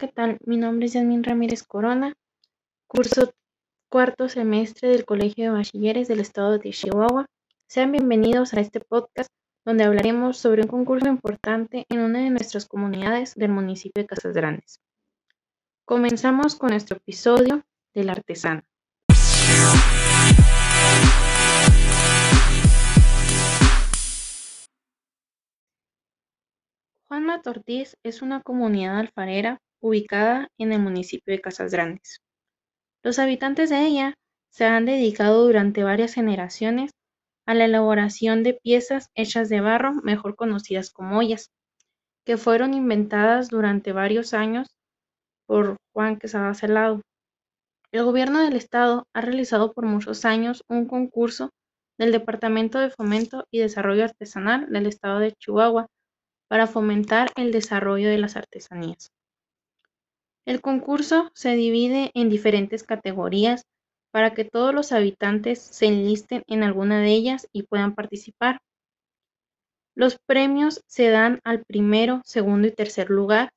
¿qué tal? Mi nombre es Yasmin Ramírez Corona, curso cuarto semestre del Colegio de Bachilleres del Estado de Chihuahua. Sean bienvenidos a este podcast donde hablaremos sobre un concurso importante en una de nuestras comunidades del municipio de Casas Grandes. Comenzamos con nuestro episodio del artesano. Juan Matortiz es una comunidad alfarera ubicada en el municipio de Casas Grandes. Los habitantes de ella se han dedicado durante varias generaciones a la elaboración de piezas hechas de barro, mejor conocidas como ollas, que fueron inventadas durante varios años por Juan Quesada Celado. El gobierno del estado ha realizado por muchos años un concurso del Departamento de Fomento y Desarrollo Artesanal del estado de Chihuahua para fomentar el desarrollo de las artesanías. El concurso se divide en diferentes categorías para que todos los habitantes se enlisten en alguna de ellas y puedan participar. Los premios se dan al primero, segundo y tercer lugar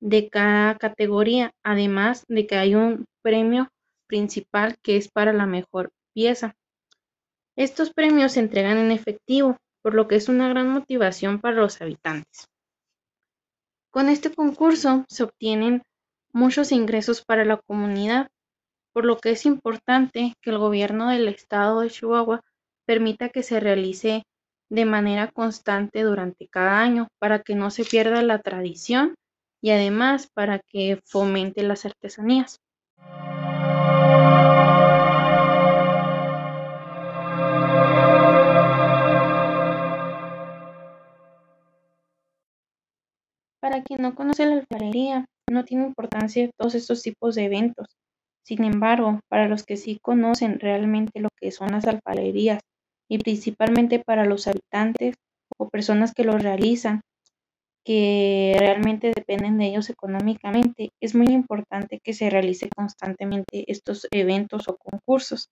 de cada categoría, además de que hay un premio principal que es para la mejor pieza. Estos premios se entregan en efectivo por lo que es una gran motivación para los habitantes. Con este concurso se obtienen muchos ingresos para la comunidad, por lo que es importante que el gobierno del estado de Chihuahua permita que se realice de manera constante durante cada año para que no se pierda la tradición y además para que fomente las artesanías. Para quien no conoce la alfarería, no tiene importancia todos estos tipos de eventos. Sin embargo, para los que sí conocen realmente lo que son las alfarerías y principalmente para los habitantes o personas que lo realizan, que realmente dependen de ellos económicamente, es muy importante que se realice constantemente estos eventos o concursos.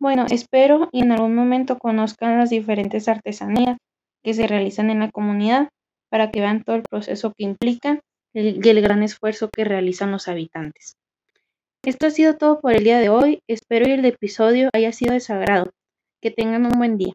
Bueno, espero y en algún momento conozcan las diferentes artesanías que se realizan en la comunidad para que vean todo el proceso que implica y el gran esfuerzo que realizan los habitantes. Esto ha sido todo por el día de hoy. Espero que el episodio haya sido de sagrado. Que tengan un buen día.